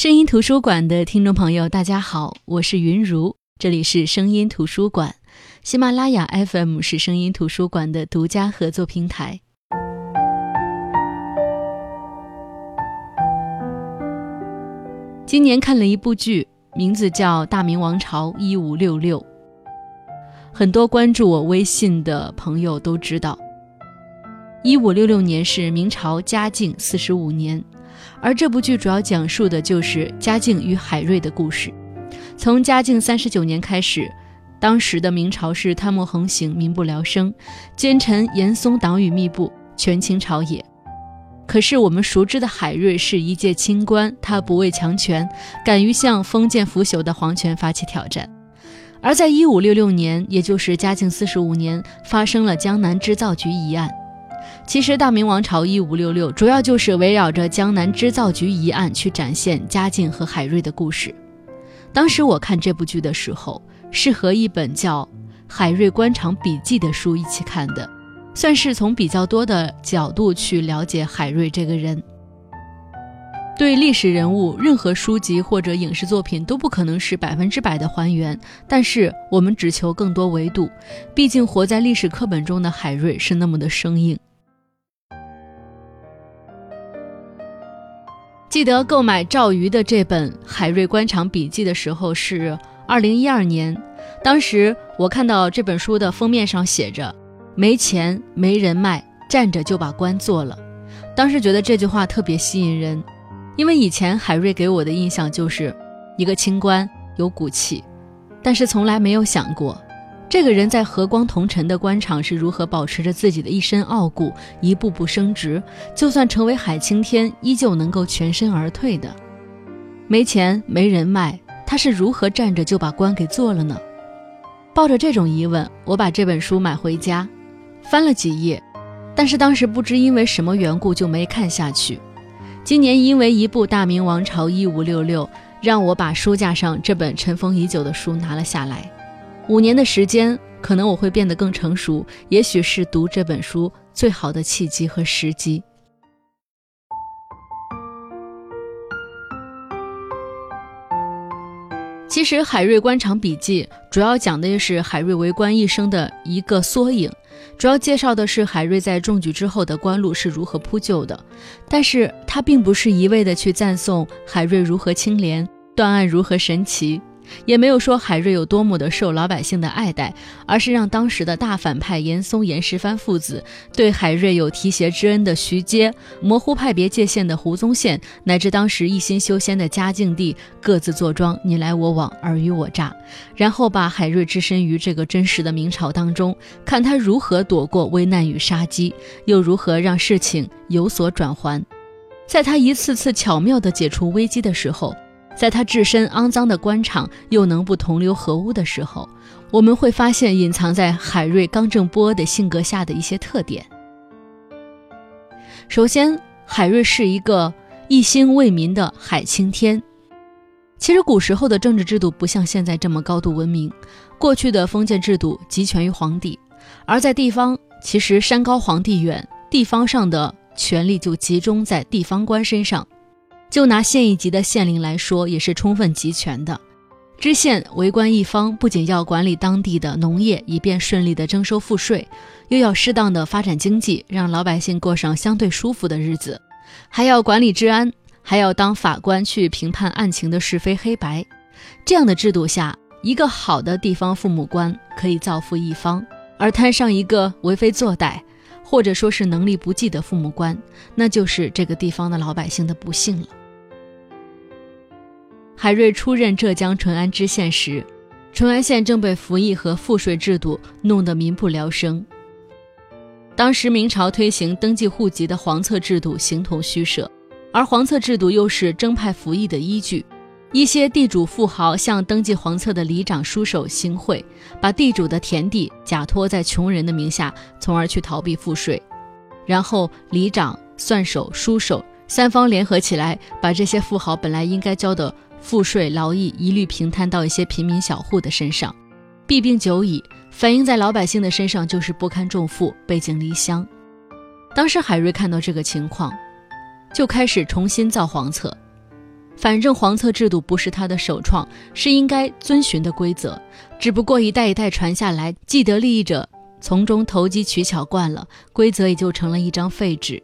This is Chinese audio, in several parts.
声音图书馆的听众朋友，大家好，我是云如，这里是声音图书馆，喜马拉雅 FM 是声音图书馆的独家合作平台。今年看了一部剧，名字叫《大明王朝一五六六》，很多关注我微信的朋友都知道，一五六六年是明朝嘉靖四十五年。而这部剧主要讲述的就是嘉靖与海瑞的故事。从嘉靖三十九年开始，当时的明朝是贪墨横行、民不聊生，奸臣严嵩党羽密布，权倾朝野。可是我们熟知的海瑞是一介清官，他不畏强权，敢于向封建腐朽的皇权发起挑战。而在一五六六年，也就是嘉靖四十五年，发生了江南织造局一案。其实，大明王朝一五六六主要就是围绕着江南织造局一案去展现嘉靖和海瑞的故事。当时我看这部剧的时候，是和一本叫《海瑞官场笔记》的书一起看的，算是从比较多的角度去了解海瑞这个人。对历史人物，任何书籍或者影视作品都不可能是百分之百的还原，但是我们只求更多维度。毕竟活在历史课本中的海瑞是那么的生硬。记得购买赵瑜的这本《海瑞官场笔记》的时候是二零一二年，当时我看到这本书的封面上写着“没钱没人脉，站着就把官做了”，当时觉得这句话特别吸引人，因为以前海瑞给我的印象就是一个清官，有骨气，但是从来没有想过。这个人在和光同尘的官场是如何保持着自己的一身傲骨，一步步升职？就算成为海青天，依旧能够全身而退的。没钱没人脉，他是如何站着就把官给做了呢？抱着这种疑问，我把这本书买回家，翻了几页，但是当时不知因为什么缘故就没看下去。今年因为一部《大明王朝一五六六》，让我把书架上这本尘封已久的书拿了下来。五年的时间，可能我会变得更成熟，也许是读这本书最好的契机和时机。其实，《海瑞官场笔记》主要讲的是海瑞为官一生的一个缩影，主要介绍的是海瑞在中举之后的官路是如何铺就的。但是，他并不是一味的去赞颂海瑞如何清廉，断案如何神奇。也没有说海瑞有多么的受老百姓的爱戴，而是让当时的大反派严嵩、严世蕃父子对海瑞有提携之恩的徐阶，模糊派别界限的胡宗宪，乃至当时一心修仙的嘉靖帝，各自坐庄，你来我往，尔虞我诈，然后把海瑞置身于这个真实的明朝当中，看他如何躲过危难与杀机，又如何让事情有所转圜，在他一次次巧妙地解除危机的时候。在他置身肮脏的官场，又能不同流合污的时候，我们会发现隐藏在海瑞刚正不阿的性格下的一些特点。首先，海瑞是一个一心为民的海青天。其实古时候的政治制度不像现在这么高度文明，过去的封建制度集权于皇帝，而在地方，其实山高皇帝远，地方上的权力就集中在地方官身上。就拿县一级的县令来说，也是充分集权的。知县为官一方，不仅要管理当地的农业，以便顺利的征收赋税，又要适当的发展经济，让老百姓过上相对舒服的日子，还要管理治安，还要当法官去评判案情的是非黑白。这样的制度下，一个好的地方父母官可以造福一方，而摊上一个为非作歹，或者说是能力不济的父母官，那就是这个地方的老百姓的不幸了。海瑞出任浙江淳安知县时，淳安县正被服役和赋税制度弄得民不聊生。当时明朝推行登记户籍的黄册制度形同虚设，而黄册制度又是征派服役的依据。一些地主富豪向登记黄册的里长、书手行贿，把地主的田地假托在穷人的名下，从而去逃避赋税。然后里长、算手、书手三方联合起来，把这些富豪本来应该交的。赋税劳役一律平摊到一些平民小户的身上，弊病久矣，反映在老百姓的身上就是不堪重负，背井离乡。当时海瑞看到这个情况，就开始重新造黄册。反正黄册制度不是他的首创，是应该遵循的规则。只不过一代一代传下来，既得利益者从中投机取巧惯了，规则也就成了一张废纸。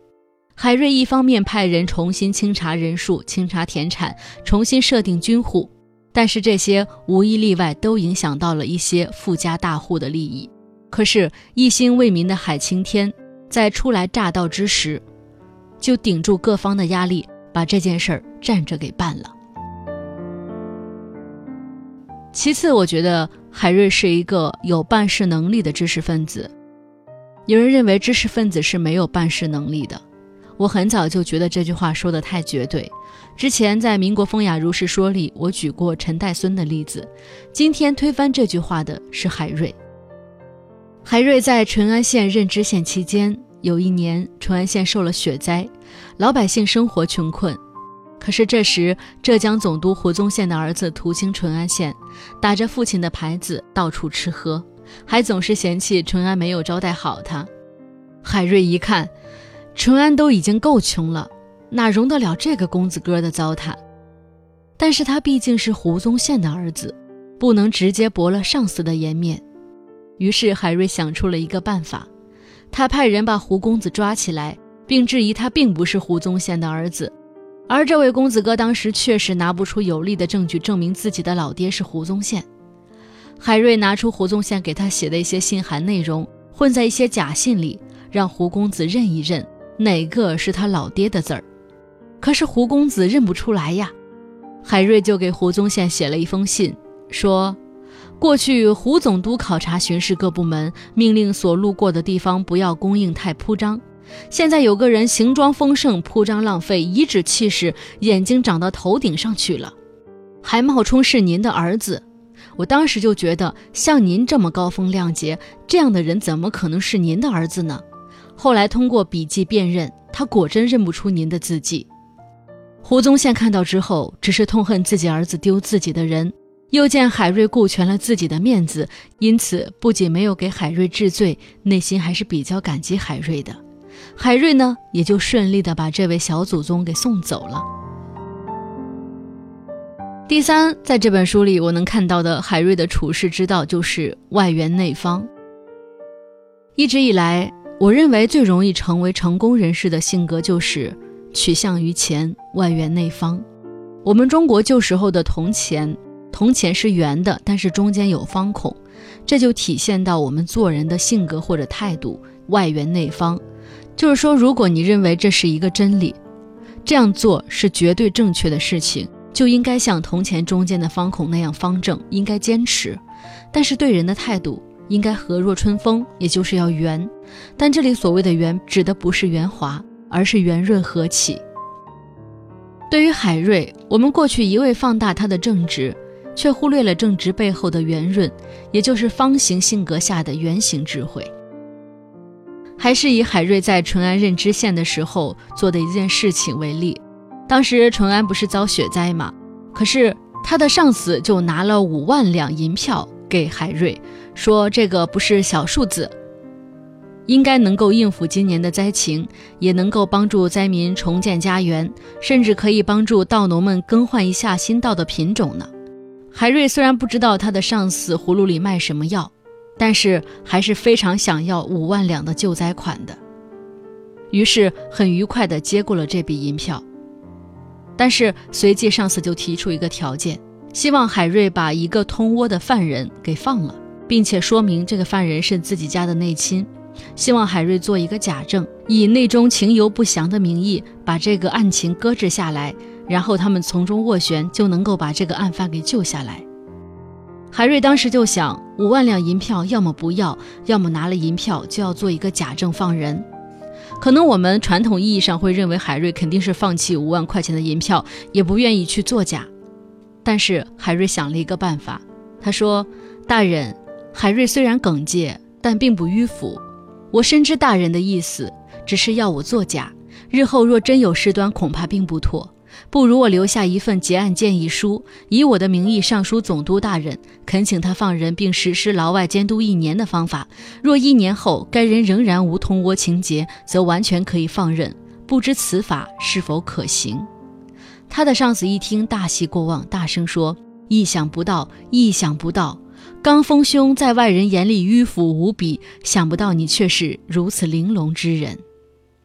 海瑞一方面派人重新清查人数、清查田产、重新设定军户，但是这些无一例外都影响到了一些富家大户的利益。可是，一心为民的海青天在初来乍到之时，就顶住各方的压力，把这件事儿站着给办了。其次，我觉得海瑞是一个有办事能力的知识分子。有人认为知识分子是没有办事能力的。我很早就觉得这句话说的太绝对。之前在《民国风雅如是说》里，我举过陈岱孙的例子。今天推翻这句话的是海瑞。海瑞在淳安县任知县期间，有一年淳安县受了雪灾，老百姓生活穷困。可是这时，浙江总督胡宗宪的儿子途经淳安县，打着父亲的牌子到处吃喝，还总是嫌弃淳安没有招待好他。海瑞一看。淳安都已经够穷了，哪容得了这个公子哥的糟蹋？但是他毕竟是胡宗宪的儿子，不能直接驳了上司的颜面。于是海瑞想出了一个办法，他派人把胡公子抓起来，并质疑他并不是胡宗宪的儿子。而这位公子哥当时确实拿不出有力的证据证明自己的老爹是胡宗宪。海瑞拿出胡宗宪给他写的一些信函内容，混在一些假信里，让胡公子认一认。哪个是他老爹的字儿？可是胡公子认不出来呀。海瑞就给胡宗宪写了一封信，说：过去胡总督考察巡视各部门，命令所路过的地方不要供应太铺张。现在有个人行装丰盛，铺张浪费，颐指气使，眼睛长到头顶上去了，还冒充是您的儿子。我当时就觉得，像您这么高风亮节，这样的人怎么可能是您的儿子呢？后来通过笔迹辨认，他果真认不出您的字迹。胡宗宪看到之后，只是痛恨自己儿子丢自己的人，又见海瑞顾全了自己的面子，因此不仅没有给海瑞治罪，内心还是比较感激海瑞的。海瑞呢，也就顺利的把这位小祖宗给送走了。第三，在这本书里，我能看到的海瑞的处世之道就是外圆内方。一直以来。我认为最容易成为成功人士的性格就是取向于前，外圆内方。我们中国旧时候的铜钱，铜钱是圆的，但是中间有方孔，这就体现到我们做人的性格或者态度，外圆内方。就是说，如果你认为这是一个真理，这样做是绝对正确的事情，就应该像铜钱中间的方孔那样方正，应该坚持。但是对人的态度。应该和若春风，也就是要圆，但这里所谓的圆，指的不是圆滑，而是圆润和气。对于海瑞，我们过去一味放大他的正直，却忽略了正直背后的圆润，也就是方形性格下的圆形智慧。还是以海瑞在淳安任知县的时候做的一件事情为例，当时淳安不是遭雪灾吗？可是他的上司就拿了五万两银票给海瑞。说这个不是小数字，应该能够应付今年的灾情，也能够帮助灾民重建家园，甚至可以帮助稻农们更换一下新稻的品种呢。海瑞虽然不知道他的上司葫芦里卖什么药，但是还是非常想要五万两的救灾款的，于是很愉快地接过了这笔银票。但是随即上司就提出一个条件，希望海瑞把一个通窝的犯人给放了。并且说明这个犯人是自己家的内亲，希望海瑞做一个假证，以内中情由不详的名义把这个案情搁置下来，然后他们从中斡旋，就能够把这个案犯给救下来。海瑞当时就想，五万两银票，要么不要，要么拿了银票就要做一个假证放人。可能我们传统意义上会认为海瑞肯定是放弃五万块钱的银票，也不愿意去作假。但是海瑞想了一个办法，他说：“大人。”海瑞虽然耿介，但并不迂腐。我深知大人的意思，只是要我作假。日后若真有事端，恐怕并不妥。不如我留下一份结案建议书，以我的名义上书总督大人，恳请他放人，并实施牢外监督一年的方法。若一年后该人仍然无通窝情节，则完全可以放任。不知此法是否可行？他的上司一听，大喜过望，大声说：“意想不到，意想不到！刚峰兄在外人眼里迂腐无比，想不到你却是如此玲珑之人。”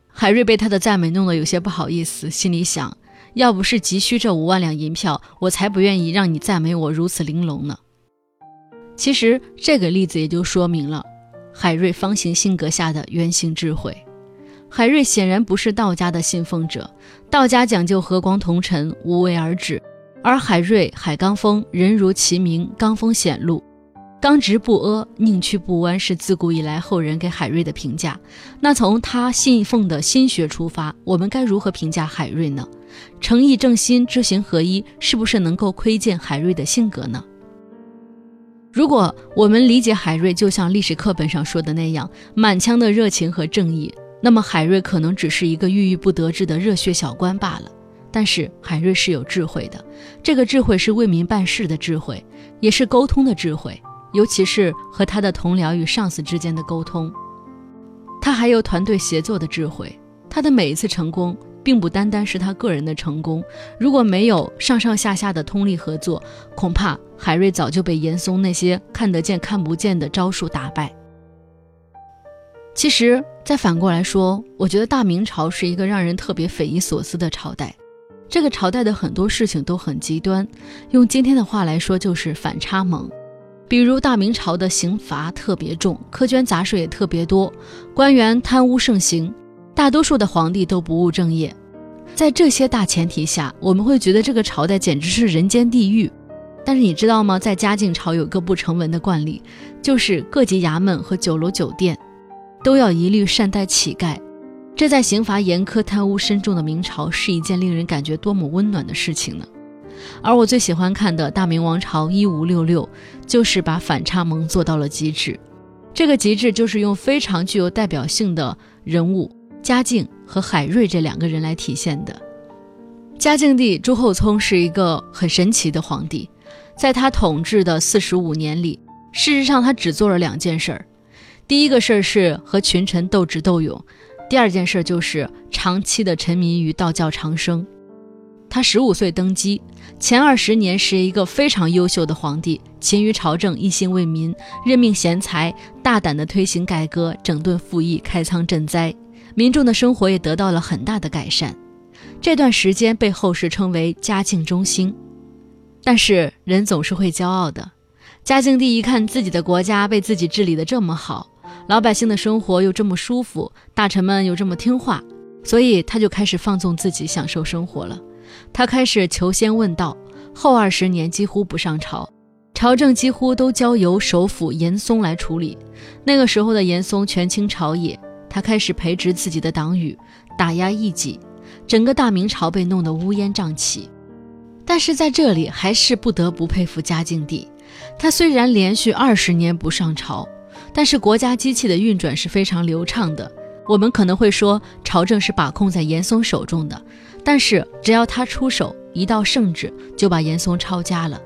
海瑞被他的赞美弄得有些不好意思，心里想：要不是急需这五万两银票，我才不愿意让你赞美我如此玲珑呢。其实这个例子也就说明了海瑞方形性格下的圆形智慧。海瑞显然不是道家的信奉者，道家讲究和光同尘、无为而治，而海瑞海刚峰人如其名，刚峰显露。刚直不阿，宁曲不弯，是自古以来后人给海瑞的评价。那从他信奉的心学出发，我们该如何评价海瑞呢？诚意正心，知行合一，是不是能够窥见海瑞的性格呢？如果我们理解海瑞就像历史课本上说的那样，满腔的热情和正义，那么海瑞可能只是一个郁郁不得志的热血小官罢了。但是海瑞是有智慧的，这个智慧是为民办事的智慧，也是沟通的智慧。尤其是和他的同僚与上司之间的沟通，他还有团队协作的智慧。他的每一次成功，并不单单是他个人的成功。如果没有上上下下的通力合作，恐怕海瑞早就被严嵩那些看得见看不见的招数打败。其实，再反过来说，我觉得大明朝是一个让人特别匪夷所思的朝代。这个朝代的很多事情都很极端，用今天的话来说，就是反差萌。比如大明朝的刑罚特别重，苛捐杂税也特别多，官员贪污盛行，大多数的皇帝都不务正业。在这些大前提下，我们会觉得这个朝代简直是人间地狱。但是你知道吗？在嘉靖朝有个不成文的惯例，就是各级衙门和酒楼酒店都要一律善待乞丐。这在刑罚严苛、贪污深重的明朝，是一件令人感觉多么温暖的事情呢？而我最喜欢看的《大明王朝一五六六》，就是把反差萌做到了极致。这个极致就是用非常具有代表性的人物嘉靖和海瑞这两个人来体现的。嘉靖帝朱厚熜是一个很神奇的皇帝，在他统治的四十五年里，事实上他只做了两件事儿。第一个事儿是和群臣斗智斗勇，第二件事就是长期的沉迷于道教长生。他十五岁登基，前二十年是一个非常优秀的皇帝，勤于朝政，一心为民，任命贤才，大胆地推行改革，整顿赋役，开仓赈灾，民众的生活也得到了很大的改善。这段时间被后世称为嘉靖中兴。但是人总是会骄傲的，嘉靖帝一看自己的国家被自己治理得这么好，老百姓的生活又这么舒服，大臣们又这么听话，所以他就开始放纵自己，享受生活了。他开始求仙问道，后二十年几乎不上朝，朝政几乎都交由首辅严嵩来处理。那个时候的严嵩权倾朝野，他开始培植自己的党羽，打压异己，整个大明朝被弄得乌烟瘴气。但是在这里还是不得不佩服嘉靖帝，他虽然连续二十年不上朝，但是国家机器的运转是非常流畅的。我们可能会说，朝政是把控在严嵩手中的。但是只要他出手，一道圣旨就把严嵩抄家了。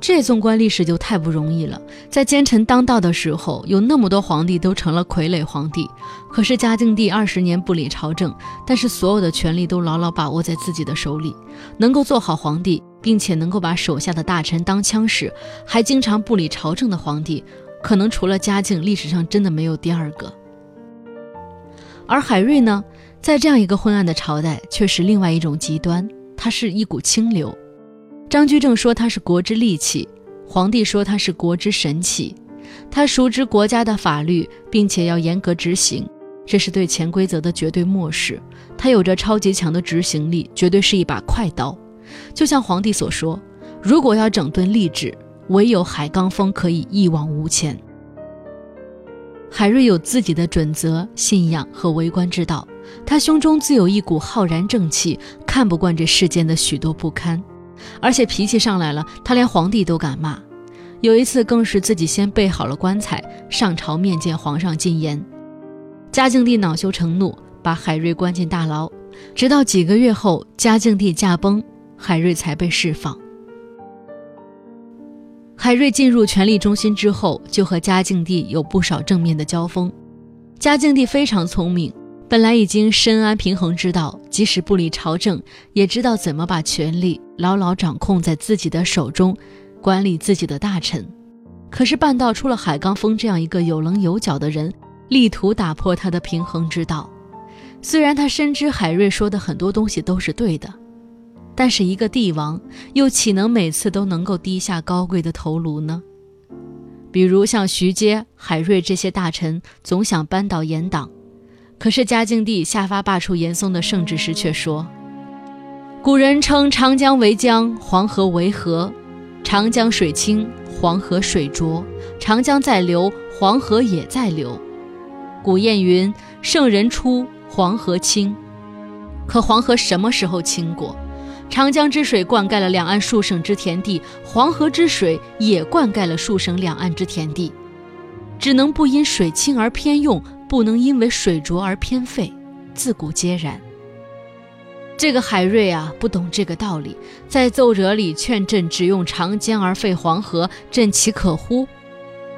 这纵观历史就太不容易了。在奸臣当道的时候，有那么多皇帝都成了傀儡皇帝。可是嘉靖帝二十年不理朝政，但是所有的权力都牢牢把握在自己的手里，能够做好皇帝，并且能够把手下的大臣当枪使，还经常不理朝政的皇帝，可能除了嘉靖，历史上真的没有第二个。而海瑞呢？在这样一个昏暗的朝代，却是另外一种极端。它是一股清流。张居正说他是国之利器，皇帝说他是国之神器。他熟知国家的法律，并且要严格执行，这是对潜规则的绝对漠视。他有着超级强的执行力，绝对是一把快刀。就像皇帝所说：“如果要整顿吏治，唯有海刚峰可以一往无前。”海瑞有自己的准则、信仰和为官之道。他胸中自有一股浩然正气，看不惯这世间的许多不堪，而且脾气上来了，他连皇帝都敢骂。有一次更是自己先备好了棺材，上朝面见皇上进言。嘉靖帝恼羞成怒，把海瑞关进大牢，直到几个月后，嘉靖帝驾崩，海瑞才被释放。海瑞进入权力中心之后，就和嘉靖帝有不少正面的交锋。嘉靖帝非常聪明。本来已经深谙平衡之道，即使不理朝政，也知道怎么把权力牢牢掌控在自己的手中，管理自己的大臣。可是半道出了海刚峰这样一个有棱有角的人，力图打破他的平衡之道。虽然他深知海瑞说的很多东西都是对的，但是一个帝王又岂能每次都能够低下高贵的头颅呢？比如像徐阶、海瑞这些大臣，总想扳倒严党。可是嘉靖帝下发罢黜严嵩的圣旨时，却说：“古人称长江为江，黄河为河。长江水清，黄河水浊。长江在流，黄河也在流。古谚云：圣人出，黄河清。可黄河什么时候清过？长江之水灌溉了两岸数省之田地，黄河之水也灌溉了数省两岸之田地，只能不因水清而偏用。”不能因为水浊而偏废，自古皆然。这个海瑞啊，不懂这个道理，在奏折里劝朕只用长江而废黄河，朕岂可乎？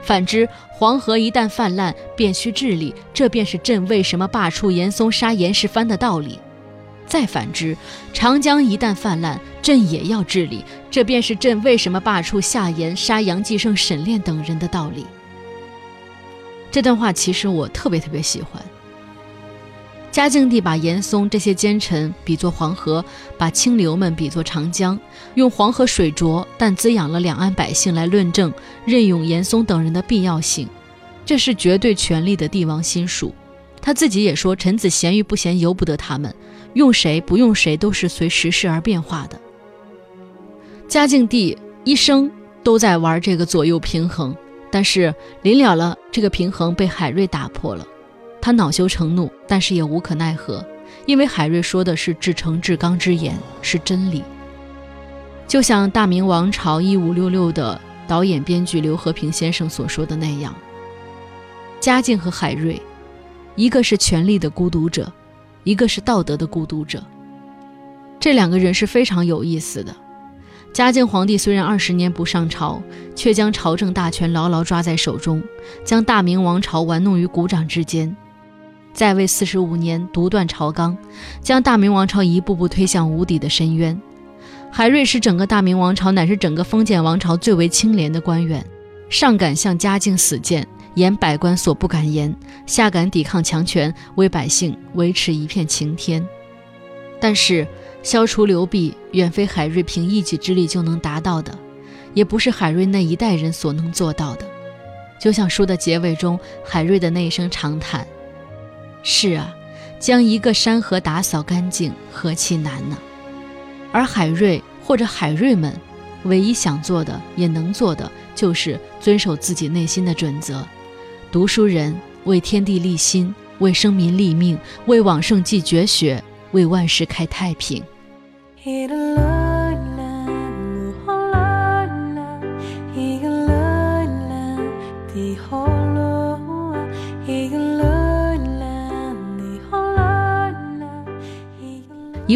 反之，黄河一旦泛滥，便需治理，这便是朕为什么罢黜严嵩、杀严世蕃的道理。再反之，长江一旦泛滥，朕也要治理，这便是朕为什么罢黜夏言、杀杨继盛、沈炼等人的道理。这段话其实我特别特别喜欢。嘉靖帝把严嵩这些奸臣比作黄河，把清流们比作长江，用黄河水浊但滋养了两岸百姓来论证任用严嵩等人的必要性，这是绝对权力的帝王心术。他自己也说：“臣子贤与不贤由不得他们，用谁不用谁都是随时势而变化的。”嘉靖帝一生都在玩这个左右平衡。但是临了了，这个平衡被海瑞打破了，他恼羞成怒，但是也无可奈何，因为海瑞说的是至诚至刚之言，是真理。就像《大明王朝一五六六》的导演编剧刘和平先生所说的那样，嘉靖和海瑞，一个是权力的孤独者，一个是道德的孤独者，这两个人是非常有意思的。嘉靖皇帝虽然二十年不上朝，却将朝政大权牢牢抓在手中，将大明王朝玩弄于股掌之间。在位四十五年，独断朝纲，将大明王朝一步步推向无底的深渊。海瑞是整个大明王朝，乃是整个封建王朝最为清廉的官员，上敢向嘉靖死谏，言百官所不敢言；下敢抵抗强权，为百姓维持一片晴天。但是。消除流弊远非海瑞凭一己之力就能达到的，也不是海瑞那一代人所能做到的。就像书的结尾中，海瑞的那一声长叹：“是啊，将一个山河打扫干净，何其难呢？”而海瑞或者海瑞们，唯一想做的也能做的，就是遵守自己内心的准则。读书人为天地立心，为生民立命，为往圣继绝学，为万世开太平。一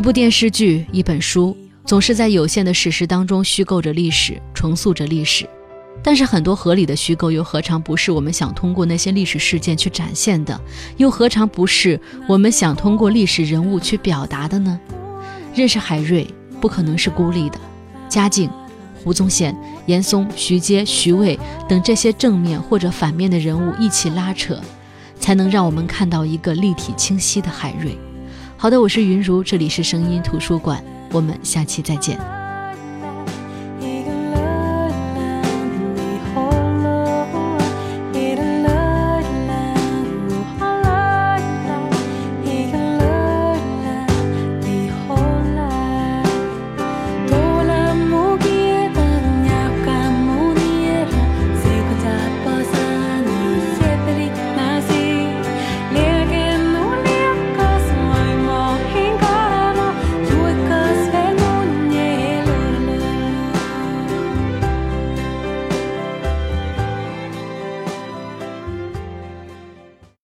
部电视剧，一本书，总是在有限的史实当中虚构着历史，重塑着历史。但是很多合理的虚构，又何尝不是我们想通过那些历史事件去展现的？又何尝不是我们想通过历史人物去表达的呢？认识海瑞不可能是孤立的，嘉靖、胡宗宪、严嵩、徐阶、徐渭等这些正面或者反面的人物一起拉扯，才能让我们看到一个立体清晰的海瑞。好的，我是云如，这里是声音图书馆，我们下期再见。